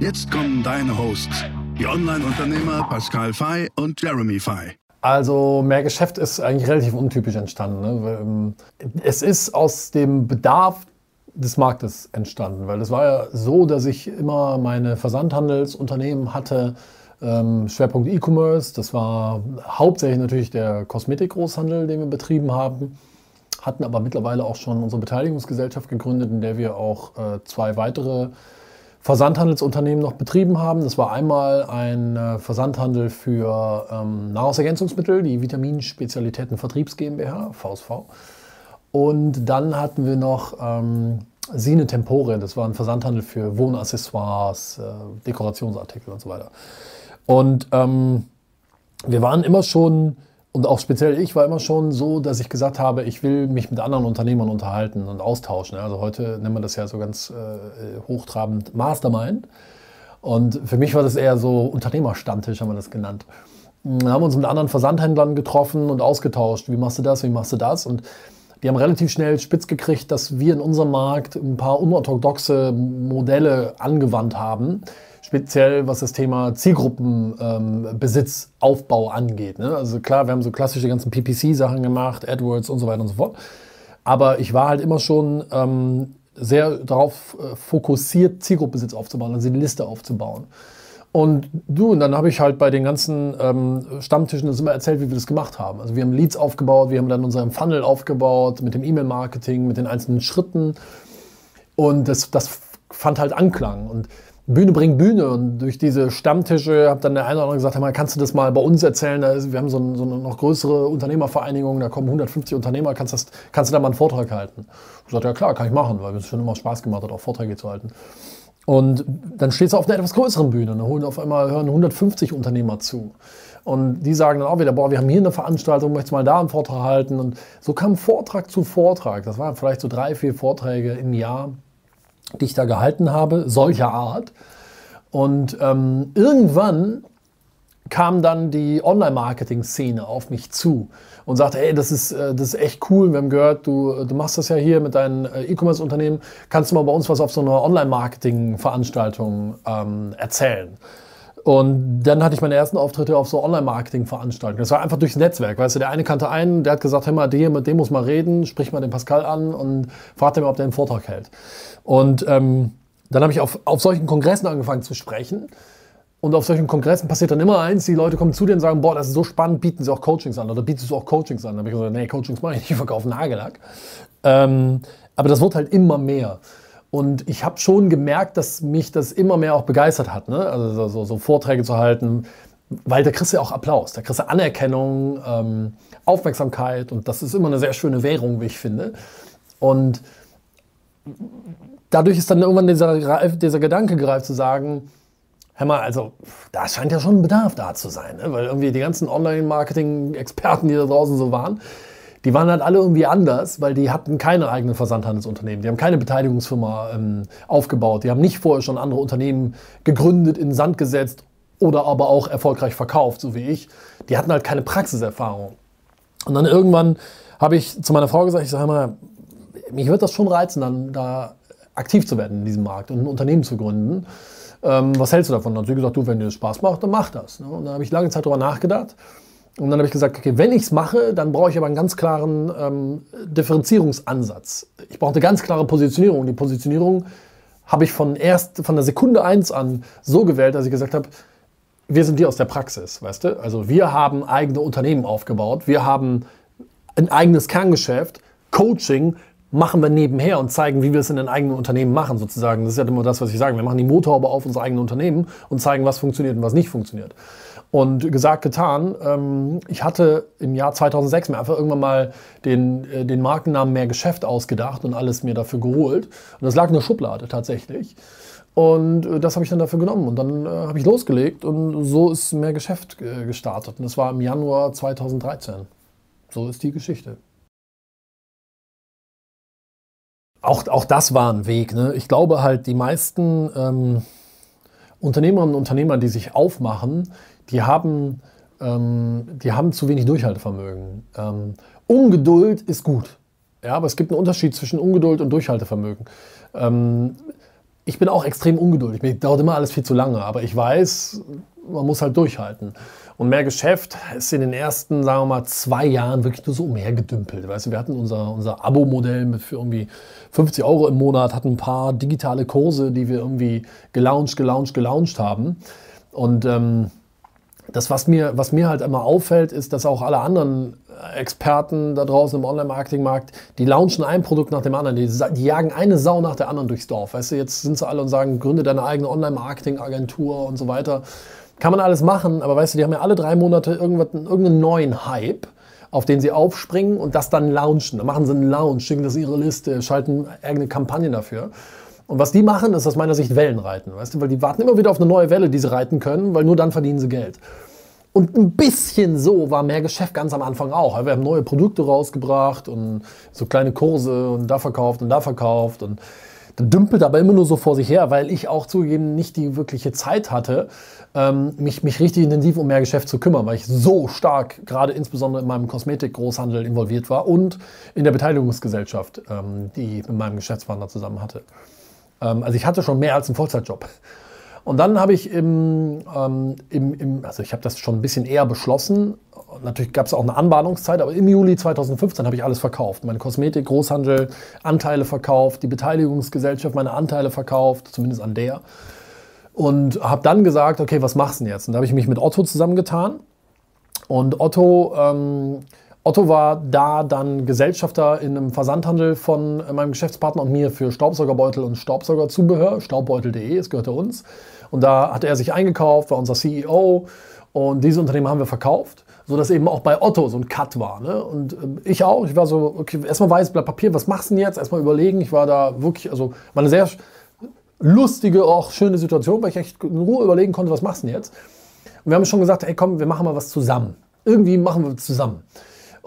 Jetzt kommen deine Hosts, die Online-Unternehmer Pascal Fay und Jeremy Fay. Also mehr Geschäft ist eigentlich relativ untypisch entstanden. Ne? Ähm, es ist aus dem Bedarf des Marktes entstanden, weil es war ja so, dass ich immer meine Versandhandelsunternehmen hatte, ähm, Schwerpunkt E-Commerce, das war hauptsächlich natürlich der Kosmetikgroßhandel, den wir betrieben haben, hatten aber mittlerweile auch schon unsere Beteiligungsgesellschaft gegründet, in der wir auch äh, zwei weitere Versandhandelsunternehmen noch betrieben haben. Das war einmal ein äh, Versandhandel für ähm, Nahrungsergänzungsmittel, die Vitaminspezialitäten Vertriebs GmbH, VSV. Und dann hatten wir noch ähm, Sine Tempore, das war ein Versandhandel für Wohnaccessoires, äh, Dekorationsartikel und so weiter. Und ähm, wir waren immer schon und auch speziell ich war immer schon so, dass ich gesagt habe, ich will mich mit anderen Unternehmern unterhalten und austauschen. Also heute nennt man das ja so ganz äh, hochtrabend Mastermind. Und für mich war das eher so Unternehmerstammtisch, haben wir das genannt. Wir haben uns mit anderen Versandhändlern getroffen und ausgetauscht. Wie machst du das? Wie machst du das? Und die haben relativ schnell spitz gekriegt, dass wir in unserem Markt ein paar unorthodoxe Modelle angewandt haben, speziell was das Thema Zielgruppenbesitzaufbau ähm, angeht. Ne? Also klar, wir haben so klassische ganzen PPC-Sachen gemacht, AdWords und so weiter und so fort. Aber ich war halt immer schon ähm, sehr darauf äh, fokussiert, Zielgruppenbesitz aufzubauen, also die Liste aufzubauen. Und du, und dann habe ich halt bei den ganzen ähm, Stammtischen das immer erzählt, wie wir das gemacht haben. Also wir haben Leads aufgebaut, wir haben dann unseren Funnel aufgebaut mit dem E-Mail-Marketing, mit den einzelnen Schritten. Und das, das fand halt Anklang. Und Bühne bringt Bühne und durch diese Stammtische habe dann der eine oder andere gesagt, hey, kannst du das mal bei uns erzählen? wir haben so, ein, so, eine noch größere Unternehmervereinigung, da kommen 150 Unternehmer, kannst, das, kannst du da mal einen Vortrag halten? Ich sagte, ja klar, kann ich machen, weil es schon immer Spaß gemacht hat, auch Vorträge zu halten. Und dann stehst du auf einer etwas größeren Bühne und holen auf einmal hören 150 Unternehmer zu. Und die sagen dann auch wieder, boah, wir haben hier eine Veranstaltung, möchtest mal da einen Vortrag halten? Und so kam Vortrag zu Vortrag. Das waren vielleicht so drei, vier Vorträge im Jahr die ich da gehalten habe, solcher Art. Und ähm, irgendwann kam dann die Online-Marketing-Szene auf mich zu und sagte, hey, das ist, äh, das ist echt cool, wir haben gehört, du, du machst das ja hier mit deinen äh, E-Commerce-Unternehmen, kannst du mal bei uns was auf so einer Online-Marketing-Veranstaltung ähm, erzählen? Und dann hatte ich meine ersten Auftritte auf so Online-Marketing-Veranstaltungen. Das war einfach durchs Netzwerk. Weißt du, der eine kannte einen, der hat gesagt, hör mal, der, mit dem muss mal reden, sprich mal den Pascal an und fragt ihn, ob der einen Vortrag hält. Und ähm, dann habe ich auf, auf solchen Kongressen angefangen zu sprechen. Und auf solchen Kongressen passiert dann immer eins, die Leute kommen zu dir und sagen, boah, das ist so spannend, bieten sie auch Coachings an oder bietest du auch Coachings an? Da habe ich gesagt, nee, Coachings mache ich nicht, ich verkaufe Nagellack. Ähm, aber das wird halt immer mehr. Und ich habe schon gemerkt, dass mich das immer mehr auch begeistert hat, ne? also so, so, Vorträge zu halten, weil da kriegst du ja auch Applaus, da kriegst du Anerkennung, ähm, Aufmerksamkeit und das ist immer eine sehr schöne Währung, wie ich finde. Und dadurch ist dann irgendwann dieser, dieser Gedanke gereift zu sagen, hör mal, also da scheint ja schon ein Bedarf da zu sein, ne? weil irgendwie die ganzen Online-Marketing-Experten, die da draußen so waren, die waren halt alle irgendwie anders, weil die hatten keine eigenen Versandhandelsunternehmen. Die haben keine Beteiligungsfirma ähm, aufgebaut. Die haben nicht vorher schon andere Unternehmen gegründet, in den Sand gesetzt oder aber auch erfolgreich verkauft, so wie ich. Die hatten halt keine Praxiserfahrung. Und dann irgendwann habe ich zu meiner Frau gesagt, ich sage mal, mich wird das schon reizen, dann da aktiv zu werden in diesem Markt und ein Unternehmen zu gründen. Ähm, was hältst du davon? Dann hat sie gesagt, du, wenn dir das Spaß macht, dann mach das. Ne? Und dann habe ich lange Zeit darüber nachgedacht und dann habe ich gesagt, okay, wenn ich es mache, dann brauche ich aber einen ganz klaren ähm, Differenzierungsansatz. Ich brauche eine ganz klare Positionierung. Die Positionierung habe ich von erst von der Sekunde eins an so gewählt, dass ich gesagt habe, wir sind die aus der Praxis, weißt du? Also wir haben eigene Unternehmen aufgebaut, wir haben ein eigenes Kerngeschäft, Coaching machen wir nebenher und zeigen, wie wir es in den eigenen Unternehmen machen, sozusagen. Das ist ja immer das, was ich sage. Wir machen die Motorhaube auf unsere eigenen Unternehmen und zeigen, was funktioniert und was nicht funktioniert. Und gesagt, getan. Ähm, ich hatte im Jahr 2006 mir einfach irgendwann mal den, äh, den Markennamen Mehr Geschäft ausgedacht und alles mir dafür geholt. Und das lag in der Schublade tatsächlich. Und äh, das habe ich dann dafür genommen. Und dann äh, habe ich losgelegt und so ist mehr Geschäft äh, gestartet. Und das war im Januar 2013. So ist die Geschichte. Auch, auch das war ein Weg. Ne? Ich glaube halt, die meisten ähm, Unternehmerinnen und Unternehmer, die sich aufmachen, die haben, ähm, die haben zu wenig Durchhaltevermögen. Ähm, Ungeduld ist gut. Ja, aber es gibt einen Unterschied zwischen Ungeduld und Durchhaltevermögen. Ähm, ich bin auch extrem ungeduldig. Mir dauert immer alles viel zu lange, aber ich weiß, man muss halt durchhalten. Und mehr Geschäft ist in den ersten, sagen wir mal, zwei Jahren wirklich nur so umhergedümpelt. Weißt du, wir hatten unser, unser Abo-Modell für irgendwie 50 Euro im Monat, hatten ein paar digitale Kurse, die wir irgendwie gelauncht, gelauncht, gelauncht haben. Und ähm, das, was mir, was mir halt immer auffällt, ist, dass auch alle anderen Experten da draußen im Online-Marketing-Markt, die launchen ein Produkt nach dem anderen. Die, die, jagen eine Sau nach der anderen durchs Dorf. Weißt du, jetzt sind sie alle und sagen, gründe deine eigene Online-Marketing-Agentur und so weiter. Kann man alles machen, aber weißt du, die haben ja alle drei Monate irgendeinen neuen Hype, auf den sie aufspringen und das dann launchen. Dann machen sie einen Launch, schicken das ihre Liste, schalten eigene Kampagnen dafür. Und was die machen, ist aus meiner Sicht Wellenreiten, weißt du, weil die warten immer wieder auf eine neue Welle, die sie reiten können, weil nur dann verdienen sie Geld. Und ein bisschen so war mehr Geschäft ganz am Anfang auch. Wir haben neue Produkte rausgebracht und so kleine Kurse und da verkauft und da verkauft und dann dümpelt aber immer nur so vor sich her, weil ich auch zugegeben nicht die wirkliche Zeit hatte, ähm, mich, mich richtig intensiv um mehr Geschäft zu kümmern, weil ich so stark, gerade insbesondere in meinem Kosmetik-Großhandel involviert war und in der Beteiligungsgesellschaft, ähm, die ich mit meinem Geschäftspartner zusammen hatte. Ähm, also ich hatte schon mehr als einen Vollzeitjob. Und dann habe ich im, ähm, im, im, also ich habe das schon ein bisschen eher beschlossen. Natürlich gab es auch eine Anbahnungszeit, aber im Juli 2015 habe ich alles verkauft. Meine Kosmetik, Großhandel, Anteile verkauft, die Beteiligungsgesellschaft, meine Anteile verkauft, zumindest an der. Und habe dann gesagt, okay, was machst du denn jetzt? Und da habe ich mich mit Otto zusammengetan. Und Otto ähm, Otto war da dann Gesellschafter in einem Versandhandel von meinem Geschäftspartner und mir für Staubsaugerbeutel und Staubsaugerzubehör, staubbeutel.de, es gehörte uns. Und da hat er sich eingekauft, war unser CEO und dieses Unternehmen haben wir verkauft, sodass eben auch bei Otto so ein Cut war. Ne? Und ähm, ich auch, ich war so, okay, erstmal weißes Blatt Papier, was machst du denn jetzt? Erstmal überlegen, ich war da wirklich, also war eine sehr lustige, auch schöne Situation, weil ich echt in Ruhe überlegen konnte, was machst du denn jetzt? Und wir haben schon gesagt, ey komm, wir machen mal was zusammen. Irgendwie machen wir zusammen.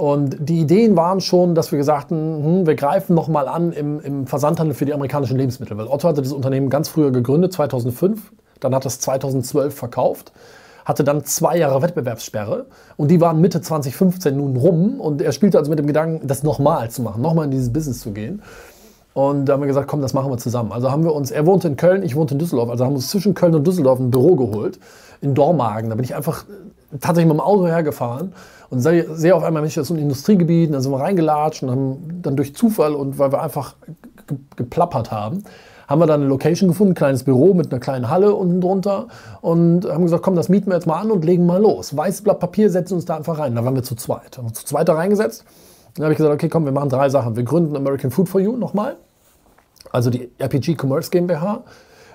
Und die Ideen waren schon, dass wir gesagt haben, hm, wir greifen nochmal an im, im, Versandhandel für die amerikanischen Lebensmittel. Weil Otto hatte das Unternehmen ganz früher gegründet, 2005. Dann hat es 2012 verkauft. Hatte dann zwei Jahre Wettbewerbssperre. Und die waren Mitte 2015 nun rum. Und er spielte also mit dem Gedanken, das nochmal zu machen, nochmal in dieses Business zu gehen. Und da haben wir gesagt, komm, das machen wir zusammen. Also haben wir uns, er wohnte in Köln, ich wohnte in Düsseldorf. Also haben wir uns zwischen Köln und Düsseldorf ein Büro geholt, in Dormagen. Da bin ich einfach tatsächlich mit dem Auto hergefahren und sehe auf einmal, Mensch, das ist ein Industriegebiet, und dann sind wir reingelatscht und haben dann durch Zufall und weil wir einfach geplappert haben, haben wir dann eine Location gefunden, ein kleines Büro mit einer kleinen Halle unten drunter und haben gesagt, komm, das mieten wir jetzt mal an und legen mal los. Weißes Blatt Papier, setzen uns da einfach rein. Da waren wir zu zweit. Haben wir zu zweit da reingesetzt. Dann habe ich gesagt, okay, komm, wir machen drei Sachen. Wir gründen American Food for You nochmal, also die RPG Commerce GmbH.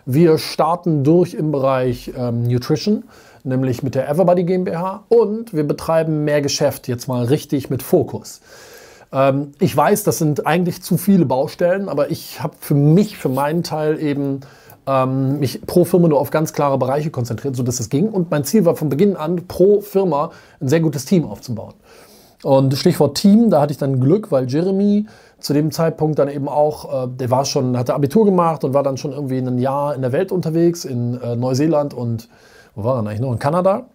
Wir starten durch im Bereich ähm, Nutrition nämlich mit der Everbody GmbH und wir betreiben mehr Geschäft, jetzt mal richtig mit Fokus. Ähm, ich weiß, das sind eigentlich zu viele Baustellen, aber ich habe für mich, für meinen Teil eben ähm, mich pro Firma nur auf ganz klare Bereiche konzentriert, sodass es ging. Und mein Ziel war von Beginn an, pro Firma ein sehr gutes Team aufzubauen. Und Stichwort Team, da hatte ich dann Glück, weil Jeremy zu dem Zeitpunkt dann eben auch, äh, der war schon, hatte Abitur gemacht und war dann schon irgendwie ein Jahr in der Welt unterwegs, in äh, Neuseeland und wo war er eigentlich noch? In Kanada.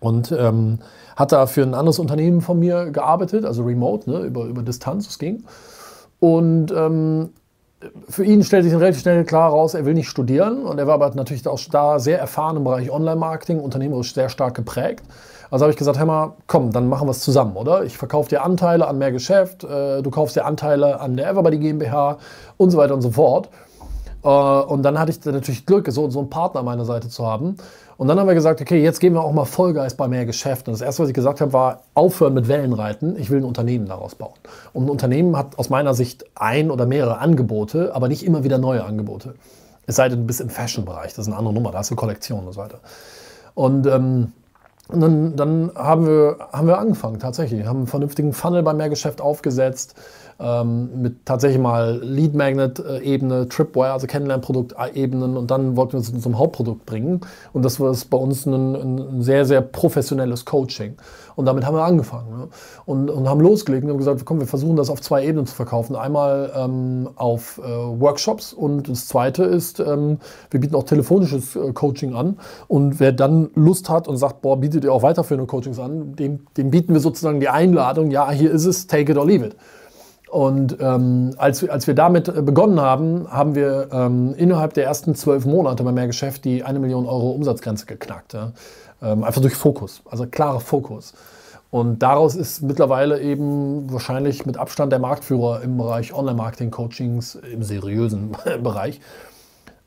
Und ähm, hat da für ein anderes Unternehmen von mir gearbeitet, also remote, ne, über, über Distanz, es ging. Und ähm, für ihn stellte sich relativ schnell klar raus, er will nicht studieren. Und er war aber natürlich auch da sehr erfahren im Bereich Online-Marketing, unternehmerisch sehr stark geprägt. Also habe ich gesagt, hör mal, komm, dann machen wir es zusammen, oder? Ich verkaufe dir Anteile an mehr Geschäft, äh, du kaufst dir Anteile an der Everbody GmbH und so weiter und so fort. Äh, und dann hatte ich natürlich Glück, so, so einen Partner an meiner Seite zu haben. Und dann haben wir gesagt, okay, jetzt geben wir auch mal Vollgeist bei mehr Geschäft. Und das erste, was ich gesagt habe, war aufhören mit Wellenreiten. Ich will ein Unternehmen daraus bauen. Und ein Unternehmen hat aus meiner Sicht ein oder mehrere Angebote, aber nicht immer wieder neue Angebote. Es sei denn, du bist im Fashion-Bereich, das ist eine andere Nummer, da hast du Kollektionen und so weiter. Und, ähm, und dann, dann haben, wir, haben wir angefangen, tatsächlich. Wir haben einen vernünftigen Funnel bei Mehrgeschäft aufgesetzt, ähm, mit tatsächlich mal Lead Magnet-Ebene, Tripwire, also Kennenlernprodukt-Ebenen und dann wollten wir es zum Hauptprodukt bringen. Und das war bei uns ein, ein sehr, sehr professionelles Coaching. Und damit haben wir angefangen ne? und, und haben losgelegt und haben gesagt, komm, wir versuchen das auf zwei Ebenen zu verkaufen. Einmal ähm, auf äh, Workshops und das zweite ist, ähm, wir bieten auch telefonisches äh, Coaching an. Und wer dann Lust hat und sagt, boah, bietet ihr auch weiterführende Coachings an, dem, dem bieten wir sozusagen die Einladung, ja, hier ist es, take it or leave it. Und ähm, als, wir, als wir damit äh, begonnen haben, haben wir ähm, innerhalb der ersten zwölf Monate bei mehr Geschäft die eine Million Euro Umsatzgrenze geknackt. Ja? Ähm, einfach durch Fokus, also klarer Fokus. Und daraus ist mittlerweile eben wahrscheinlich mit Abstand der Marktführer im Bereich Online-Marketing-Coachings im seriösen Bereich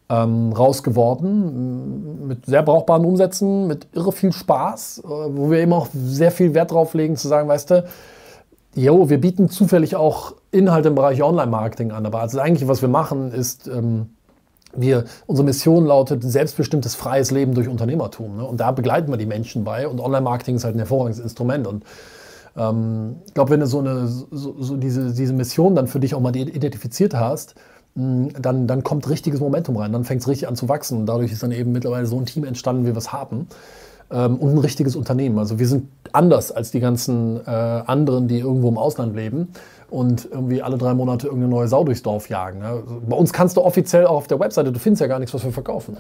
ähm, raus. Mit sehr brauchbaren Umsätzen, mit irre viel Spaß, äh, wo wir eben auch sehr viel Wert drauf legen, zu sagen, weißt du, jo, wir bieten zufällig auch Inhalte im Bereich Online-Marketing an. Aber also eigentlich, was wir machen, ist ähm, wir, unsere Mission lautet selbstbestimmtes freies Leben durch Unternehmertum. Ne? Und da begleiten wir die Menschen bei. Und Online-Marketing ist halt ein hervorragendes Instrument. Und ähm, ich glaube, wenn du so, eine, so, so diese, diese Mission dann für dich auch mal identifiziert hast, mh, dann, dann kommt richtiges Momentum rein. Dann fängt es richtig an zu wachsen. Und dadurch ist dann eben mittlerweile so ein Team entstanden, wie wir es haben. Ähm, und ein richtiges Unternehmen. Also wir sind anders als die ganzen äh, anderen, die irgendwo im Ausland leben und irgendwie alle drei Monate irgendeine neue Sau durchs Dorf jagen. Ne? Bei uns kannst du offiziell auch auf der Webseite, du findest ja gar nichts, was wir verkaufen.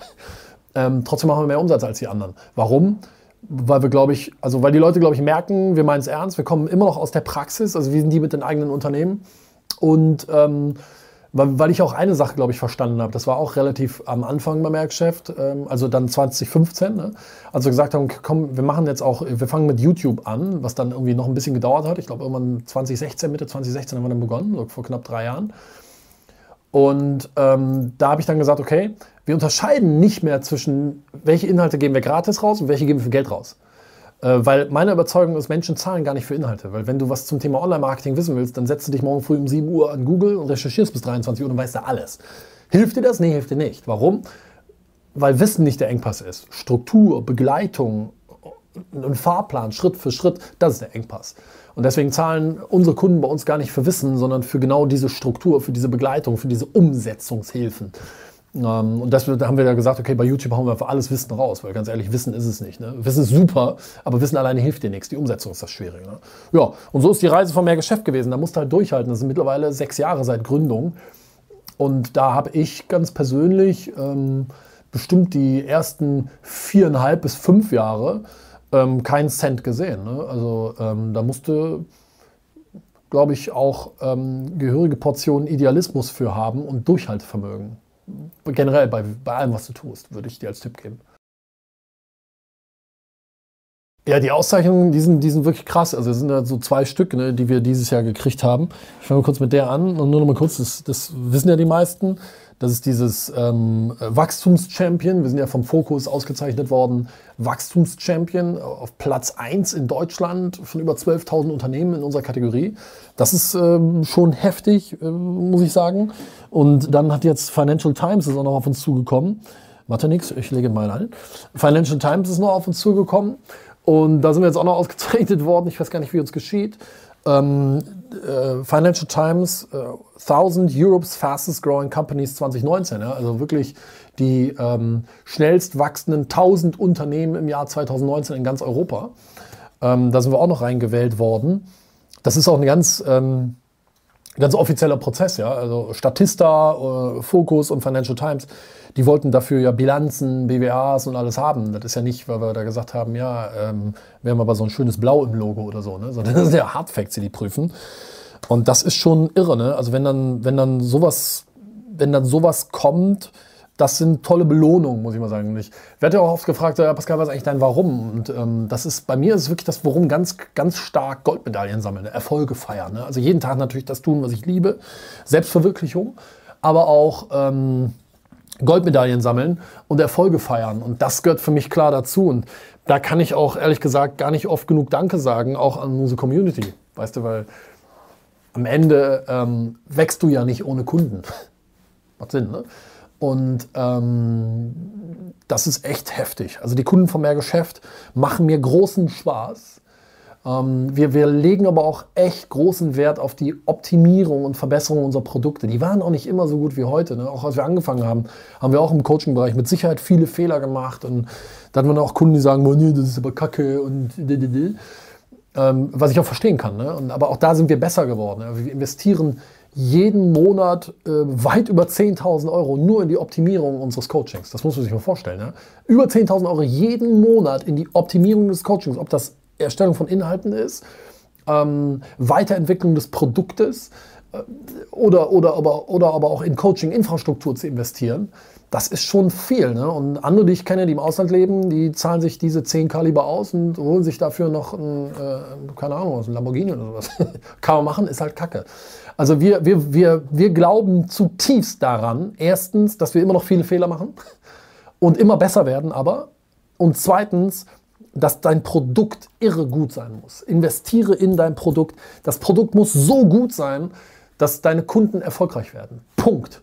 Ähm, trotzdem machen wir mehr Umsatz als die anderen. Warum? Weil wir, glaube ich, also weil die Leute, glaube ich, merken, wir meinen es ernst, wir kommen immer noch aus der Praxis, also wir sind die mit den eigenen Unternehmen und ähm, weil, weil ich auch eine Sache, glaube ich, verstanden habe. Das war auch relativ am Anfang beim Geschäft, ähm, also dann 2015. Ne? Also gesagt haben, komm, wir machen jetzt auch, wir fangen mit YouTube an, was dann irgendwie noch ein bisschen gedauert hat. Ich glaube, irgendwann 2016, Mitte 2016 haben wir dann begonnen, so vor knapp drei Jahren. Und ähm, da habe ich dann gesagt, okay, wir unterscheiden nicht mehr zwischen, welche Inhalte geben wir gratis raus und welche geben wir für Geld raus. Äh, weil meine Überzeugung ist, Menschen zahlen gar nicht für Inhalte. Weil wenn du was zum Thema Online-Marketing wissen willst, dann setzt du dich morgen früh um 7 Uhr an Google und recherchierst bis 23 Uhr und weißt da alles. Hilft dir das? Nee, hilft dir nicht. Warum? Weil Wissen nicht der Engpass ist. Struktur, Begleitung, ein Fahrplan, Schritt für Schritt, das ist der Engpass. Und deswegen zahlen unsere Kunden bei uns gar nicht für Wissen, sondern für genau diese Struktur, für diese Begleitung, für diese Umsetzungshilfen. Ähm, und deswegen haben wir ja gesagt, okay, bei YouTube hauen wir einfach alles Wissen raus, weil ganz ehrlich, Wissen ist es nicht. Ne? Wissen ist super, aber Wissen alleine hilft dir nichts. Die Umsetzung ist das Schwierige. Ne? Ja, und so ist die Reise von mehr Geschäft gewesen. Da musst du halt durchhalten. Das sind mittlerweile sechs Jahre seit Gründung. Und da habe ich ganz persönlich ähm, bestimmt die ersten viereinhalb bis fünf Jahre ähm, keinen Cent gesehen. Ne? Also ähm, da musste glaube ich, auch ähm, gehörige Portionen Idealismus für haben und Durchhaltevermögen generell bei, bei allem, was du tust, würde ich dir als Tipp geben. Ja, die Auszeichnungen, die sind, die sind wirklich krass. Also es sind ja so zwei Stück, ne, die wir dieses Jahr gekriegt haben. Ich fange mal kurz mit der an und nur noch mal kurz, das, das wissen ja die meisten. Das ist dieses ähm, Wachstumschampion. Wir sind ja vom Fokus ausgezeichnet worden. Wachstumschampion auf Platz 1 in Deutschland von über 12.000 Unternehmen in unserer Kategorie. Das ist ähm, schon heftig, äh, muss ich sagen. Und dann hat jetzt Financial Times ist auch noch auf uns zugekommen. Warte nix, ich lege mal ein. Financial Times ist noch auf uns zugekommen. Und da sind wir jetzt auch noch ausgezeichnet worden. Ich weiß gar nicht, wie uns geschieht. Ähm, äh, Financial Times, äh, 1000 Europe's fastest growing companies 2019. Ja? Also wirklich die ähm, schnellst wachsenden 1000 Unternehmen im Jahr 2019 in ganz Europa. Ähm, da sind wir auch noch reingewählt worden. Das ist auch ein ganz, ähm, ganz offizieller Prozess. Ja? Also Statista, äh, Focus und Financial Times die wollten dafür ja Bilanzen, BWAs und alles haben. Das ist ja nicht, weil wir da gesagt haben, ja, ähm, wir haben aber so ein schönes Blau im Logo oder so, ne? sondern das sind ja Hardfacts, die die prüfen. Und das ist schon irre, ne? Also wenn dann, wenn dann sowas, wenn dann sowas kommt, das sind tolle Belohnungen, muss ich mal sagen. Ich werde ja auch oft gefragt, ja, Pascal, was ist eigentlich dein Warum? Und ähm, das ist, bei mir ist wirklich das Warum ganz, ganz stark Goldmedaillen sammeln, ne? Erfolge feiern. Ne? Also jeden Tag natürlich das tun, was ich liebe. Selbstverwirklichung, aber auch ähm, Goldmedaillen sammeln und Erfolge feiern. Und das gehört für mich klar dazu. Und da kann ich auch ehrlich gesagt gar nicht oft genug Danke sagen, auch an unsere Community. Weißt du, weil am Ende ähm, wächst du ja nicht ohne Kunden. Macht Sinn, ne? Und ähm, das ist echt heftig. Also die Kunden von mehr Geschäft machen mir großen Spaß. Ähm, wir, wir legen aber auch echt großen Wert auf die Optimierung und Verbesserung unserer Produkte. Die waren auch nicht immer so gut wie heute. Ne? Auch als wir angefangen haben, haben wir auch im Coaching-Bereich mit Sicherheit viele Fehler gemacht. Und dann wir auch Kunden, die sagen, oh, nee, das ist aber kacke und ähm, was ich auch verstehen kann. Ne? Und, aber auch da sind wir besser geworden. Ne? Wir investieren jeden Monat äh, weit über 10.000 Euro nur in die Optimierung unseres Coachings. Das muss man sich mal vorstellen. Ja? Über 10.000 Euro jeden Monat in die Optimierung des Coachings. Ob das Erstellung von Inhalten ist, ähm, Weiterentwicklung des Produktes äh, oder, oder, aber, oder aber auch in Coaching-Infrastruktur zu investieren, das ist schon viel. Ne? Und andere, die ich kenne, die im Ausland leben, die zahlen sich diese 10 Kaliber aus und holen sich dafür noch ein, äh, keine Ahnung, ein Lamborghini oder sowas. Kann man machen, ist halt Kacke. Also wir, wir, wir, wir glauben zutiefst daran, erstens, dass wir immer noch viele Fehler machen und immer besser werden, aber. Und zweitens, dass dein Produkt irre gut sein muss. Investiere in dein Produkt. Das Produkt muss so gut sein, dass deine Kunden erfolgreich werden. Punkt.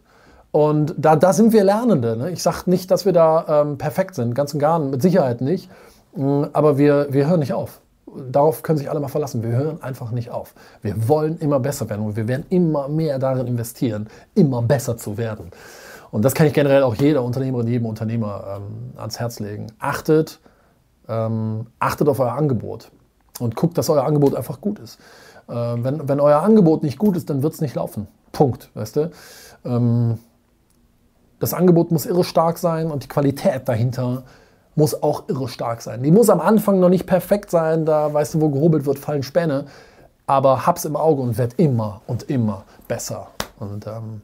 Und da, da sind wir Lernende. Ne? Ich sage nicht, dass wir da ähm, perfekt sind, ganz und gar mit Sicherheit nicht. Mm, aber wir, wir hören nicht auf. Darauf können sich alle mal verlassen. Wir hören einfach nicht auf. Wir wollen immer besser werden und wir werden immer mehr darin investieren, immer besser zu werden. Und das kann ich generell auch jeder Unternehmerin, jedem Unternehmer ähm, ans Herz legen. Achtet ähm, achtet auf euer Angebot und guckt, dass euer Angebot einfach gut ist. Äh, wenn, wenn euer Angebot nicht gut ist, dann wird es nicht laufen. Punkt, weißt du? Ähm, das Angebot muss irre stark sein und die Qualität dahinter muss auch irre stark sein. Die muss am Anfang noch nicht perfekt sein, da weißt du, wo gehobelt wird, fallen Späne. Aber hab's im Auge und werd immer und immer besser. Und ähm,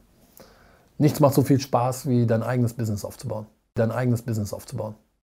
nichts macht so viel Spaß, wie dein eigenes Business aufzubauen. Dein eigenes Business aufzubauen.